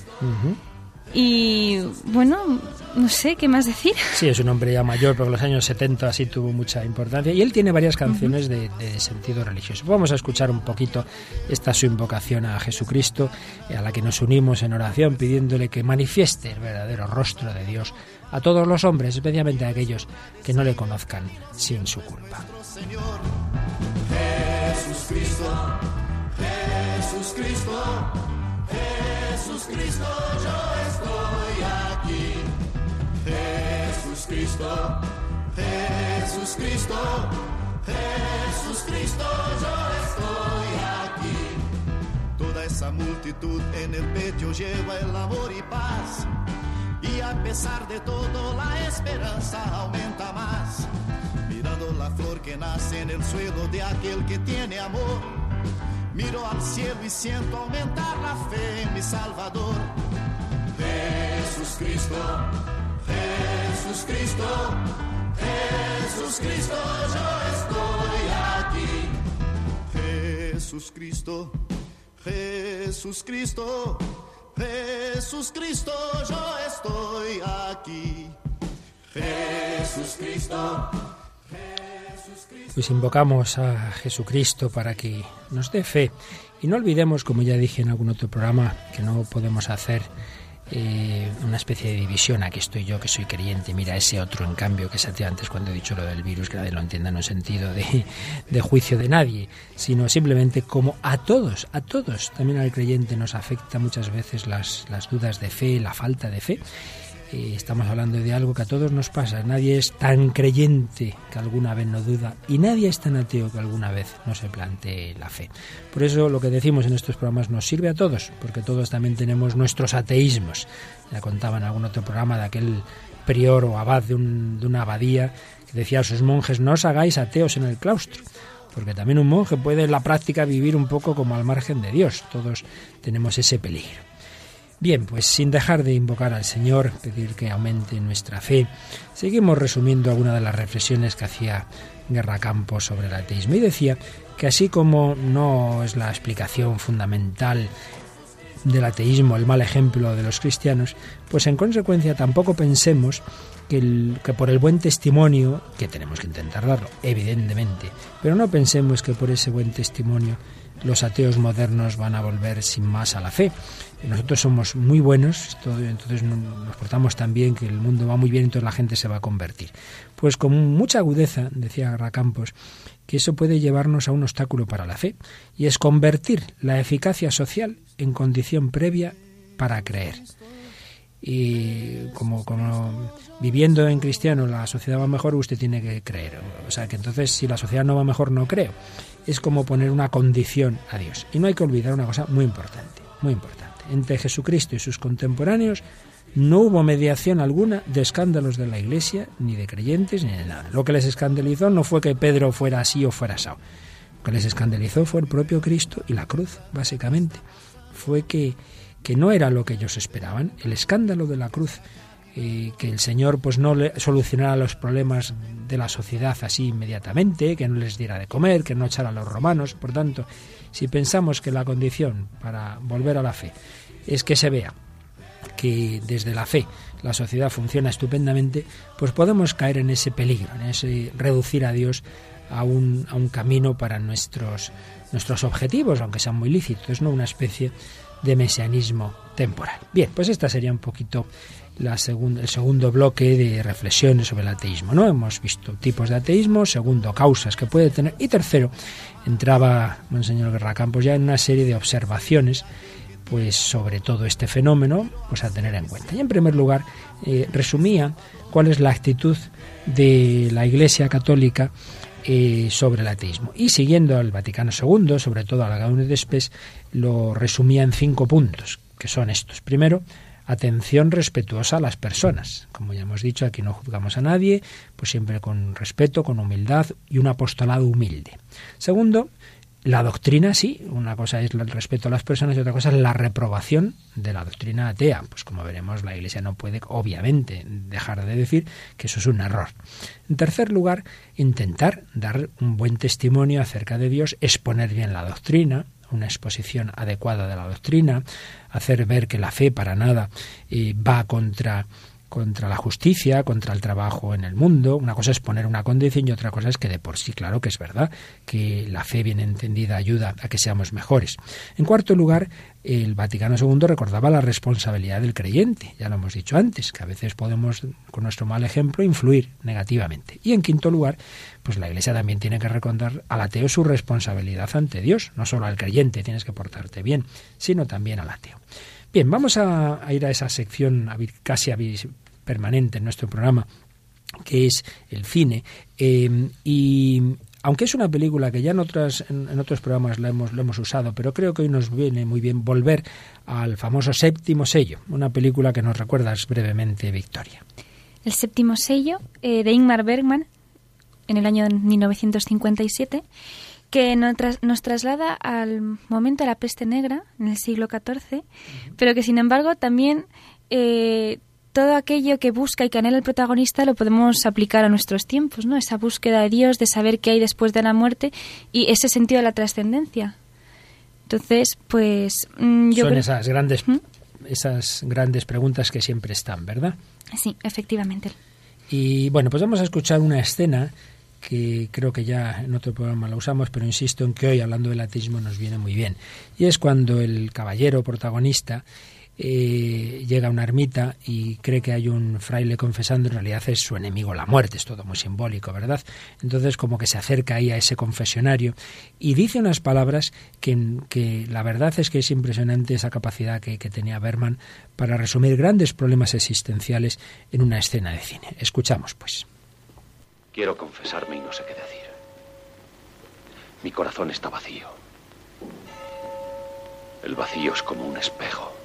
Y bueno, no sé qué más decir. Sí, es un hombre ya mayor, pero en los años 70 sí tuvo mucha importancia. Y él tiene varias canciones de, sentido religioso. Vamos a escuchar un poquito esta su invocación a Jesucristo, a la que nos unimos en oración pidiéndole que manifieste el verdadero rostro de Dios a todos los hombres, especialmente a aquellos que no le conozcan sin su culpa. Jesús Cristo, Jesús Cristo, Jesús Cristo, yo estoy aquí. Jesús Cristo, Jesús Cristo, Jesús Cristo, yo estoy aquí. Toda esa multitud en el pecho lleva el amor y paz y a pesar de todo la esperanza aumenta más. Mirando la flor que nace en el suelo de aquel que tiene amor. Miro al cielo y siento aumentar la fe en mi Salvador. Jesús Cristo, Jesús Cristo, Jesús Cristo, yo estoy aquí. Jesús Cristo, Jesús Cristo, Jesús Cristo, yo estoy aquí. Jesús Cristo. Pues invocamos a Jesucristo para que nos dé fe. Y no olvidemos, como ya dije en algún otro programa, que no podemos hacer eh, una especie de división. Aquí estoy yo que soy creyente, mira ese otro en cambio que se antes cuando he dicho lo del virus, que nadie lo entienda en un sentido de, de juicio de nadie, sino simplemente como a todos, a todos, también al creyente nos afecta muchas veces las, las dudas de fe, la falta de fe estamos hablando de algo que a todos nos pasa. Nadie es tan creyente que alguna vez no duda y nadie es tan ateo que alguna vez no se plantee la fe. Por eso lo que decimos en estos programas nos sirve a todos, porque todos también tenemos nuestros ateísmos. Ya contaba en algún otro programa de aquel prior o abad de, de una abadía que decía a sus monjes no os hagáis ateos en el claustro porque también un monje puede en la práctica vivir un poco como al margen de Dios. Todos tenemos ese peligro. Bien, pues sin dejar de invocar al Señor, pedir que aumente nuestra fe, seguimos resumiendo algunas de las reflexiones que hacía Guerra Campos sobre el ateísmo y decía que así como no es la explicación fundamental del ateísmo el mal ejemplo de los cristianos, pues en consecuencia tampoco pensemos que, que, por el buen testimonio, que tenemos que intentar darlo, evidentemente, pero no pensemos que por ese buen testimonio los ateos modernos van a volver sin más a la fe. Nosotros somos muy buenos, entonces nos portamos tan bien que el mundo va muy bien, entonces la gente se va a convertir. Pues con mucha agudeza, decía Racampos, que eso puede llevarnos a un obstáculo para la fe, y es convertir la eficacia social en condición previa para creer. Y como, como viviendo en cristiano la sociedad va mejor, usted tiene que creer. O sea que entonces si la sociedad no va mejor, no creo es como poner una condición a Dios. Y no hay que olvidar una cosa muy importante, muy importante. Entre Jesucristo y sus contemporáneos no hubo mediación alguna de escándalos de la Iglesia, ni de creyentes, ni de nada. Lo que les escandalizó no fue que Pedro fuera así o fuera así. Lo que les escandalizó fue el propio Cristo y la cruz, básicamente. Fue que, que no era lo que ellos esperaban. El escándalo de la cruz que el Señor pues no le solucionara los problemas de la sociedad así inmediatamente, que no les diera de comer, que no echara a los romanos. Por tanto, si pensamos que la condición para volver a la fe es que se vea que desde la fe la sociedad funciona estupendamente, pues podemos caer en ese peligro, en ese reducir a Dios a un, a un camino para nuestros, nuestros objetivos, aunque sean muy lícitos, no una especie de mesianismo temporal. Bien, pues esta sería un poquito la el segundo bloque de reflexiones sobre el ateísmo. ¿no? Hemos visto tipos de ateísmo, segundo, causas que puede tener, y tercero, entraba Monseñor Guerra Campos ya en una serie de observaciones pues sobre todo este fenómeno pues a tener en cuenta. Y en primer lugar, eh, resumía cuál es la actitud de la Iglesia Católica eh, sobre el ateísmo. Y siguiendo al Vaticano II, sobre todo a la Gaudium de Spes, lo resumía en cinco puntos, que son estos. Primero, atención respetuosa a las personas. Como ya hemos dicho, aquí no juzgamos a nadie, pues siempre con respeto, con humildad y un apostolado humilde. Segundo, la doctrina sí, una cosa es el respeto a las personas y otra cosa es la reprobación de la doctrina atea. Pues como veremos, la Iglesia no puede, obviamente, dejar de decir que eso es un error. En tercer lugar, intentar dar un buen testimonio acerca de Dios, exponer bien la doctrina, una exposición adecuada de la doctrina, hacer ver que la fe para nada eh, va contra contra la justicia, contra el trabajo en el mundo. Una cosa es poner una condición y otra cosa es que de por sí, claro que es verdad, que la fe bien entendida ayuda a que seamos mejores. En cuarto lugar, el Vaticano II recordaba la responsabilidad del creyente, ya lo hemos dicho antes, que a veces podemos, con nuestro mal ejemplo, influir negativamente. Y en quinto lugar, pues la Iglesia también tiene que recordar al ateo su responsabilidad ante Dios, no solo al creyente tienes que portarte bien, sino también al ateo. Bien, vamos a, ir a esa sección casi permanente en nuestro programa que es el cine. Eh, y aunque es una película que ya en, otras, en, otros programas la hemos, lo hemos usado, pero creo que hoy nos viene muy bien volver al famoso séptimo sello, una película que nos recuerdas brevemente, Victoria. El séptimo sello eh, de Ingmar Bergman en el año 1957 que nos, traslada al momento de la peste negra en el siglo XIV, pero que sin embargo también eh, todo aquello que busca y que anhela el protagonista lo podemos aplicar a nuestros tiempos, ¿no? Esa búsqueda de Dios, de saber qué hay después de la muerte y ese sentido de la trascendencia. Entonces, pues mm, yo son esas grandes ¿Mm? esas grandes preguntas que siempre están, ¿verdad? Sí, efectivamente. Y bueno, pues vamos a escuchar una escena que creo que ya en otro programa la usamos, pero insisto en que hoy hablando del ateísmo nos viene muy bien. Y es cuando el caballero protagonista eh, llega a una ermita y cree que hay un fraile confesando, en realidad es su enemigo la muerte, es todo muy simbólico, ¿verdad? Entonces como que se acerca ahí a ese confesionario y dice unas palabras que, que la verdad es que es impresionante esa capacidad que, que tenía Berman para resumir grandes problemas existenciales en una escena de cine. Escuchamos pues. Quiero confesarme y no sé qué decir. Mi corazón está vacío. El vacío es como un espejo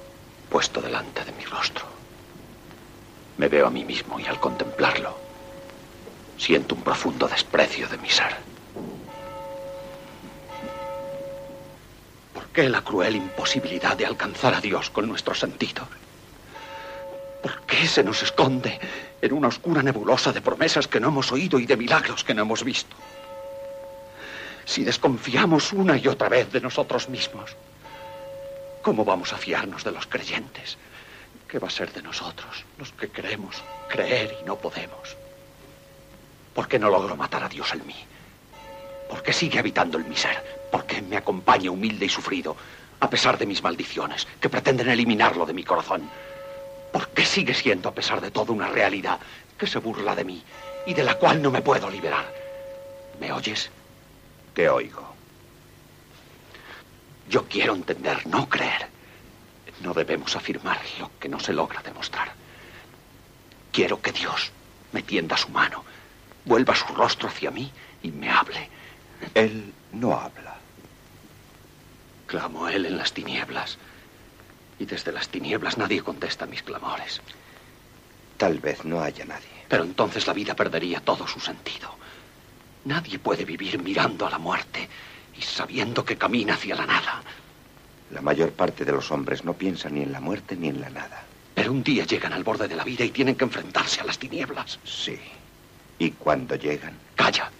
puesto delante de mi rostro. Me veo a mí mismo y al contemplarlo, siento un profundo desprecio de mi ser. ¿Por qué la cruel imposibilidad de alcanzar a Dios con nuestro sentido? ¿Por qué se nos esconde en una oscura nebulosa de promesas que no hemos oído y de milagros que no hemos visto? Si desconfiamos una y otra vez de nosotros mismos, ¿Cómo vamos a fiarnos de los creyentes? ¿Qué va a ser de nosotros, los que queremos creer y no podemos? ¿Por qué no logro matar a Dios en mí? ¿Por qué sigue habitando en mi ser? ¿Por qué me acompaña humilde y sufrido, a pesar de mis maldiciones, que pretenden eliminarlo de mi corazón? ¿Por qué sigue siendo, a pesar de todo, una realidad que se burla de mí y de la cual no me puedo liberar? ¿Me oyes? ¿Qué oigo? Yo quiero entender, no creer. No debemos afirmar lo que no se logra demostrar. Quiero que Dios me tienda su mano, vuelva su rostro hacia mí y me hable. Él no habla. Clamo Él en las tinieblas. Y desde las tinieblas nadie contesta mis clamores. Tal vez no haya nadie. Pero entonces la vida perdería todo su sentido. Nadie puede vivir mirando a la muerte y sabiendo que camina hacia la nada. La mayor parte de los hombres no piensan ni en la muerte ni en la nada. Pero un día llegan al borde de la vida y tienen que enfrentarse a las tinieblas. Sí. ¿Y cuando llegan? Calla.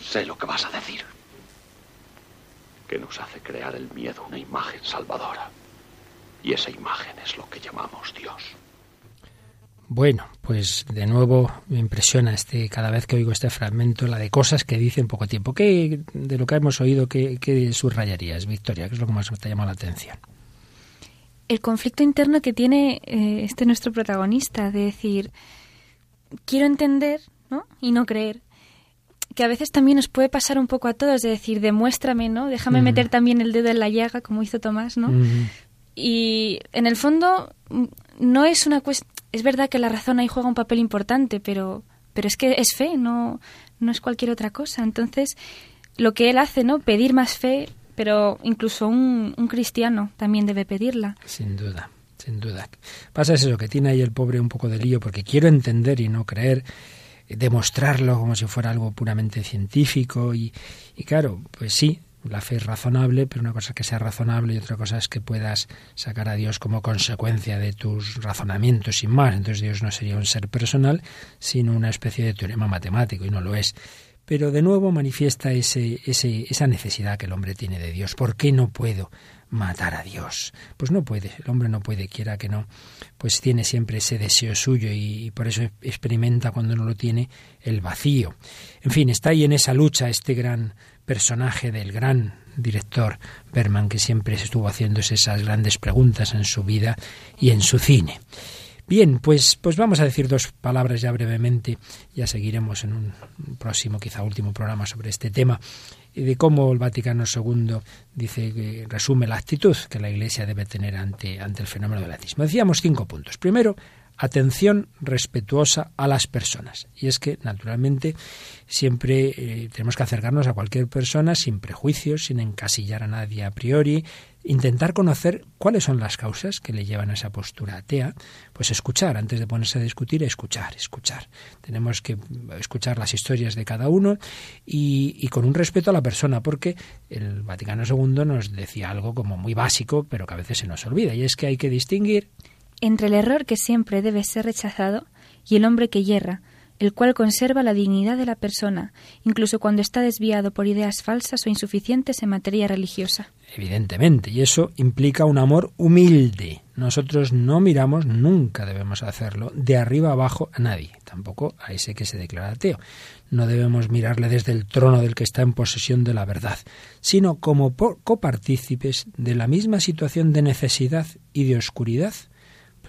Sé lo que vas a decir. Que nos hace crear el miedo una imagen salvadora. Y esa imagen es lo que llamamos Dios. Bueno, pues de nuevo me impresiona este cada vez que oigo este fragmento la de cosas que dice en poco tiempo. ¿Qué de lo que hemos oído qué, qué subrayarías, Victoria? ¿Qué es lo que más te llama la atención? El conflicto interno que tiene eh, este nuestro protagonista de decir quiero entender, ¿no? Y no creer. Que a veces también nos puede pasar un poco a todos de decir demuéstrame, ¿no? Déjame meter también el dedo en la llaga como hizo Tomás, ¿no? Y en el fondo mm, no es una cuestión es verdad que la razón ahí juega un papel importante, pero, pero es que es fe, no, no es cualquier otra cosa. Entonces, lo que él hace, ¿no? Pedir más fe, pero incluso un, un cristiano también debe pedirla. Sin duda, sin duda. Pasa eso, que tiene ahí el pobre un poco de lío, porque quiero entender y no creer demostrarlo como si fuera algo puramente científico y, y claro, pues sí, la fe es razonable, pero una cosa es que sea razonable y otra cosa es que puedas sacar a Dios como consecuencia de tus razonamientos sin más. Entonces Dios no sería un ser personal, sino una especie de teorema matemático, y no lo es. Pero de nuevo manifiesta ese, ese, esa necesidad que el hombre tiene de Dios. ¿Por qué no puedo matar a Dios? Pues no puede, el hombre no puede, quiera que no, pues tiene siempre ese deseo suyo y por eso experimenta cuando no lo tiene el vacío. En fin, está ahí en esa lucha este gran personaje del gran director Berman, que siempre estuvo haciéndose esas grandes preguntas en su vida y en su cine. Bien, pues, pues vamos a decir dos palabras ya brevemente, ya seguiremos en un próximo, quizá último programa sobre este tema, de cómo el Vaticano II dice que resume la actitud que la Iglesia debe tener ante, ante el fenómeno del ateísmo. Decíamos cinco puntos. Primero, atención respetuosa a las personas. Y es que, naturalmente, siempre eh, tenemos que acercarnos a cualquier persona sin prejuicios, sin encasillar a nadie a priori, intentar conocer cuáles son las causas que le llevan a esa postura atea, pues escuchar, antes de ponerse a discutir, escuchar, escuchar. Tenemos que escuchar las historias de cada uno y, y con un respeto a la persona, porque el Vaticano II nos decía algo como muy básico, pero que a veces se nos olvida, y es que hay que distinguir entre el error que siempre debe ser rechazado y el hombre que yerra, el cual conserva la dignidad de la persona, incluso cuando está desviado por ideas falsas o insuficientes en materia religiosa. Evidentemente, y eso implica un amor humilde. Nosotros no miramos, nunca debemos hacerlo, de arriba abajo a nadie, tampoco a ese que se declara ateo. No debemos mirarle desde el trono del que está en posesión de la verdad, sino como copartícipes de la misma situación de necesidad y de oscuridad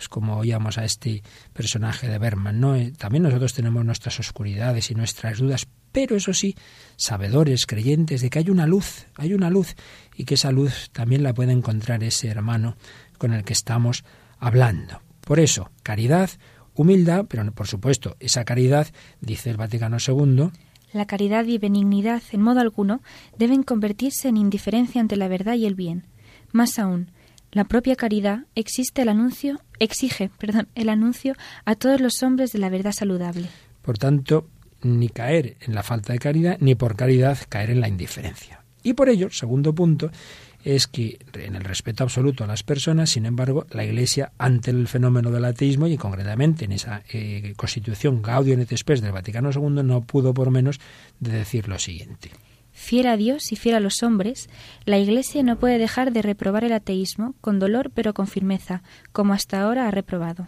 pues como oíamos a este personaje de Berman, ¿no? Eh, también nosotros tenemos nuestras oscuridades y nuestras dudas, pero eso sí, sabedores, creyentes de que hay una luz, hay una luz, y que esa luz también la puede encontrar ese hermano con el que estamos hablando. Por eso, caridad, humildad, pero por supuesto, esa caridad, dice el Vaticano II, la caridad y benignidad en modo alguno deben convertirse en indiferencia ante la verdad y el bien. Más aún, la propia caridad existe el anuncio, exige el anuncio a todos los hombres de la verdad saludable. Por tanto, ni caer en la falta de caridad, ni por caridad caer en la indiferencia. Y por ello, segundo punto, es que en el respeto absoluto a las personas, sin embargo, la Iglesia, ante el fenómeno del ateísmo y concretamente en esa eh, constitución Gaudium et Spes del Vaticano II, no pudo por menos de decir lo siguiente fiel a Dios y fiel a los hombres, la Iglesia no puede dejar de reprobar el ateísmo con dolor pero con firmeza, como hasta ahora ha reprobado.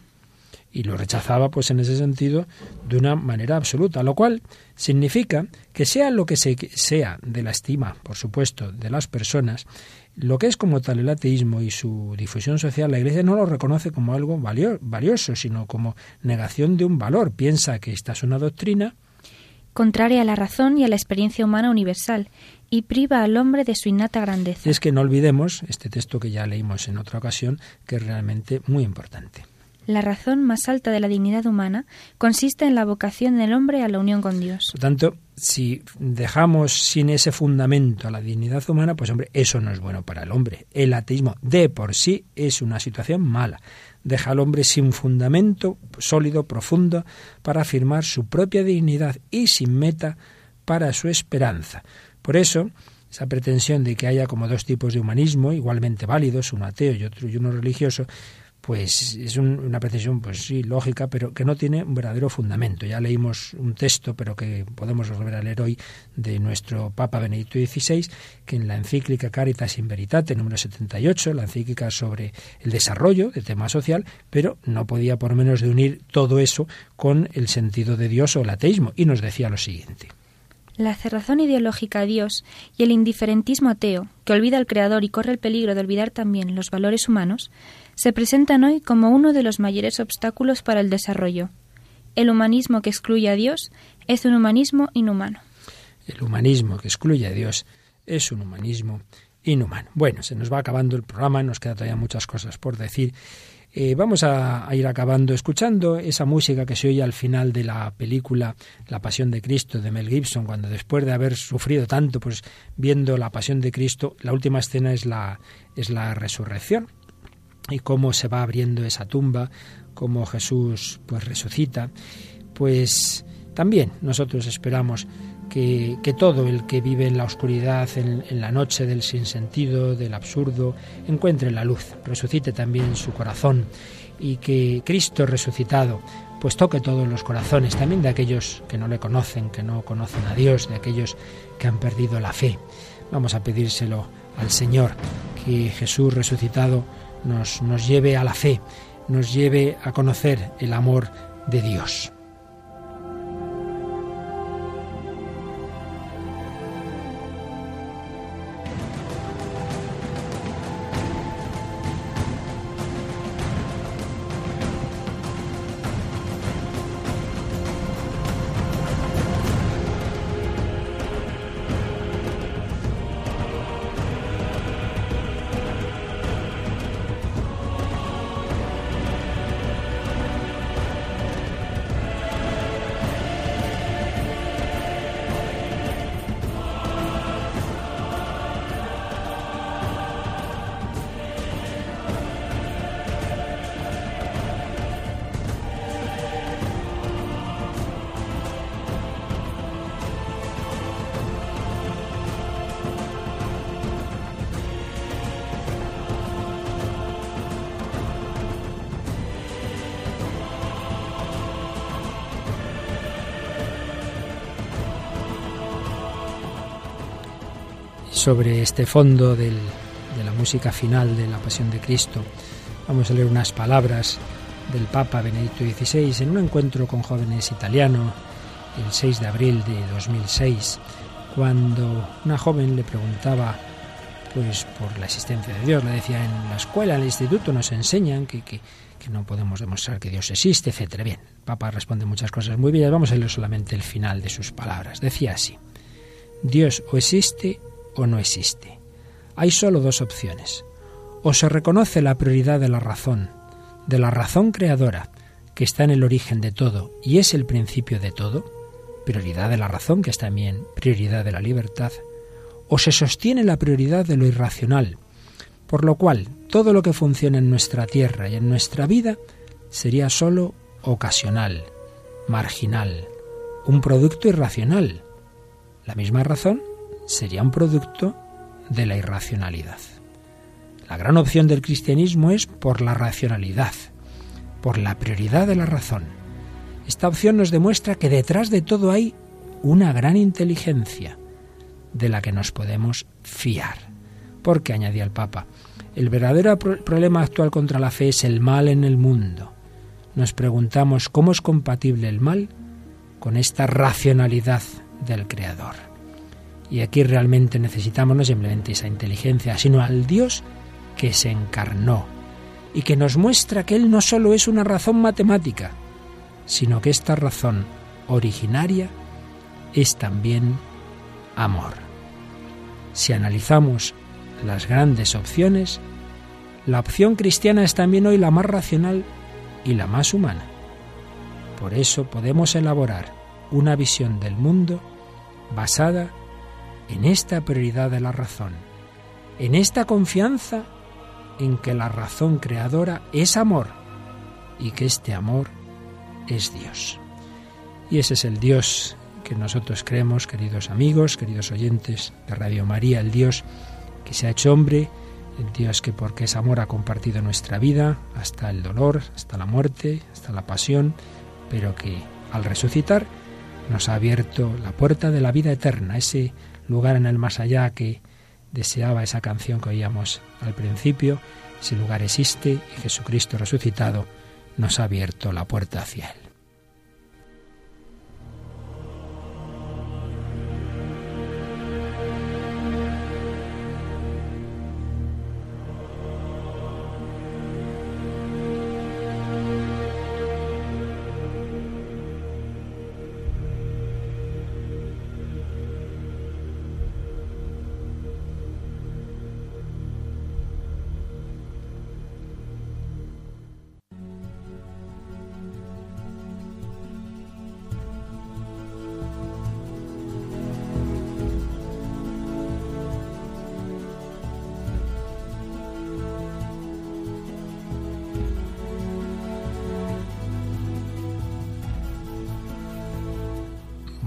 Y lo rechazaba, pues en ese sentido, de una manera absoluta, lo cual significa que sea lo que sea de la estima, por supuesto, de las personas, lo que es como tal el ateísmo y su difusión social, la Iglesia no lo reconoce como algo valioso, sino como negación de un valor. Piensa que esta es una doctrina contraria a la razón y a la experiencia humana universal, y priva al hombre de su innata grandeza. Es que no olvidemos este texto que ya leímos en otra ocasión, que es realmente muy importante. La razón más alta de la dignidad humana consiste en la vocación del hombre a la unión con Dios. Por tanto, si dejamos sin ese fundamento a la dignidad humana, pues hombre, eso no es bueno para el hombre. El ateísmo de por sí es una situación mala deja al hombre sin fundamento sólido, profundo, para afirmar su propia dignidad y sin meta para su esperanza. Por eso, esa pretensión de que haya como dos tipos de humanismo igualmente válidos, uno ateo y otro y uno religioso, pues es una precisión, pues sí, lógica, pero que no tiene un verdadero fundamento. Ya leímos un texto, pero que podemos volver a leer hoy, de nuestro Papa Benedicto XVI, que en la encíclica Caritas in Veritate, número 78, la encíclica sobre el desarrollo de tema social, pero no podía por menos de unir todo eso con el sentido de Dios o el ateísmo, y nos decía lo siguiente. La cerrazón ideológica a Dios y el indiferentismo ateo, que olvida al Creador y corre el peligro de olvidar también los valores humanos, se presentan hoy como uno de los mayores obstáculos para el desarrollo. El humanismo que excluye a Dios es un humanismo inhumano. El humanismo que excluye a Dios es un humanismo inhumano. Bueno, se nos va acabando el programa, nos quedan todavía muchas cosas por decir. Eh, vamos a, a, ir acabando escuchando esa música que se oye al final de la película La Pasión de Cristo de Mel Gibson, cuando después de haber sufrido tanto, pues viendo la Pasión de Cristo, la última escena es la, es la resurrección y cómo se va abriendo esa tumba, cómo Jesús pues resucita, pues también nosotros esperamos que, todo el que vive en la oscuridad, en, en, la noche del sinsentido, del absurdo, encuentre la luz, resucite también su corazón y que Cristo resucitado pues toque todos los corazones, también de aquellos que no le conocen, que no conocen a Dios, de aquellos que han perdido la fe. Vamos a pedírselo al Señor, que Jesús resucitado nos, nos lleve a la fe, nos lleve a conocer el amor de Dios. Sobre este fondo de la música final de la Pasión de Cristo, vamos a leer unas palabras del Papa Benedicto XVI en un encuentro con jóvenes italianos el 6 de abril de 2006, cuando una joven le preguntaba pues por la existencia de Dios, le decía en la escuela, en el instituto nos enseñan que, que, no podemos demostrar que Dios existe, etcétera. Bien, el Papa responde muchas cosas muy bien, vamos a leer solamente el final de sus palabras. Decía así, Dios o existe o no existe. Hay solo dos opciones. O se reconoce la prioridad de la razón, de la razón creadora, que está en el origen de todo y es el principio de todo, prioridad de la razón, que es también prioridad de la libertad, o se sostiene la prioridad de lo irracional, por lo cual todo lo que funciona en nuestra tierra y en nuestra vida sería sólo ocasional, marginal, un producto irracional. La misma razón sería un producto de la irracionalidad. La gran opción del cristianismo es por la racionalidad, por la prioridad de la razón. Esta opción nos demuestra que detrás de todo hay una gran inteligencia de la que nos podemos fiar. Porque, añadía el Papa, el verdadero problema actual contra la fe es el mal en el mundo. Nos preguntamos cómo es compatible el mal con esta racionalidad del Creador. Y aquí realmente necesitamos no simplemente esa inteligencia, sino al Dios que se encarnó y que nos muestra que Él no solo es una razón matemática, sino que esta razón originaria es también amor. Si analizamos las grandes opciones, la opción cristiana es también hoy la más racional y la más humana. Por eso podemos elaborar una visión del mundo basada en esta prioridad de la razón, en esta confianza en que la razón creadora es amor y que este amor es Dios. Y ese es el Dios que nosotros creemos, queridos amigos, queridos oyentes de Radio María, el Dios que se ha hecho hombre, el Dios que porque es amor ha compartido nuestra vida hasta el dolor, hasta la muerte, hasta la pasión, pero que al resucitar nos ha abierto la puerta de la vida eterna, ese lugar en el más allá que deseaba esa canción que oíamos al principio, ese lugar existe y Jesucristo resucitado nos ha abierto la puerta hacia él.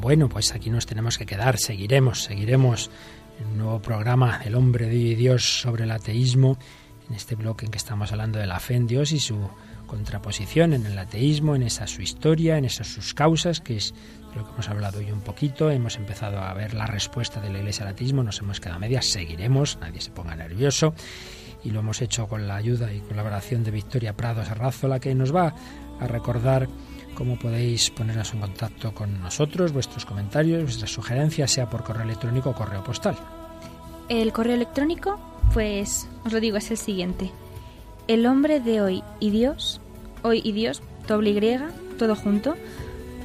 Bueno, pues aquí nos tenemos que quedar, seguiremos, seguiremos el nuevo programa El hombre de Dios sobre el ateísmo, en este bloque en que estamos hablando de la fe en Dios y su contraposición en el ateísmo, en esa su historia, en esas sus causas, que es lo que hemos hablado hoy un poquito. Hemos empezado a ver la respuesta de la Iglesia al ateísmo, nos hemos quedado a medias, seguiremos, nadie se ponga nervioso. Y lo hemos hecho con la ayuda y colaboración de Victoria Prado la que nos va a recordar cómo podéis poneros en contacto con nosotros, vuestros comentarios, vuestras sugerencias, sea por correo electrónico o correo postal. El correo electrónico, pues os lo digo, es el siguiente. El hombre de hoy y Dios, hoy y Dios, doble Y, todo junto,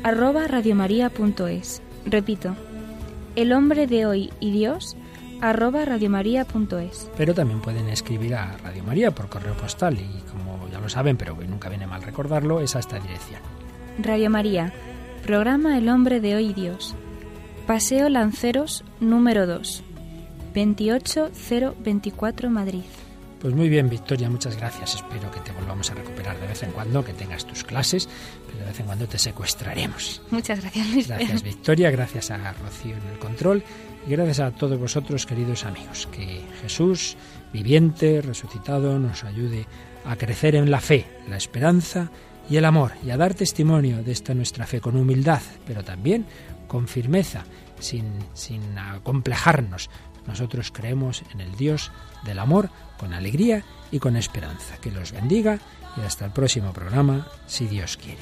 arroba radiomaria.es. Repito, el hombre de hoy y Dios, arroba radiomaria.es. Pero también pueden escribir a Radio María por correo postal y como ya lo saben, pero nunca viene mal recordarlo, es a esta dirección. Radio María, programa El Hombre de Hoy Dios. Paseo Lanceros número 2, 28024 Madrid. Pues muy bien, Victoria, muchas gracias. Espero que te volvamos a recuperar de vez en cuando, que tengas tus clases, pero de vez en cuando te secuestraremos. Muchas gracias, Luis. Gracias, Victoria, gracias a Rocío en el control y gracias a todos vosotros, queridos amigos. Que Jesús, viviente, resucitado, nos ayude a crecer en la fe, la esperanza y el amor y a dar testimonio de esta nuestra fe con humildad, pero también con firmeza, sin, sin acomplejarnos, Nosotros creemos en el Dios del amor con alegría y con esperanza. Que los bendiga y hasta el próximo programa, si Dios quiere.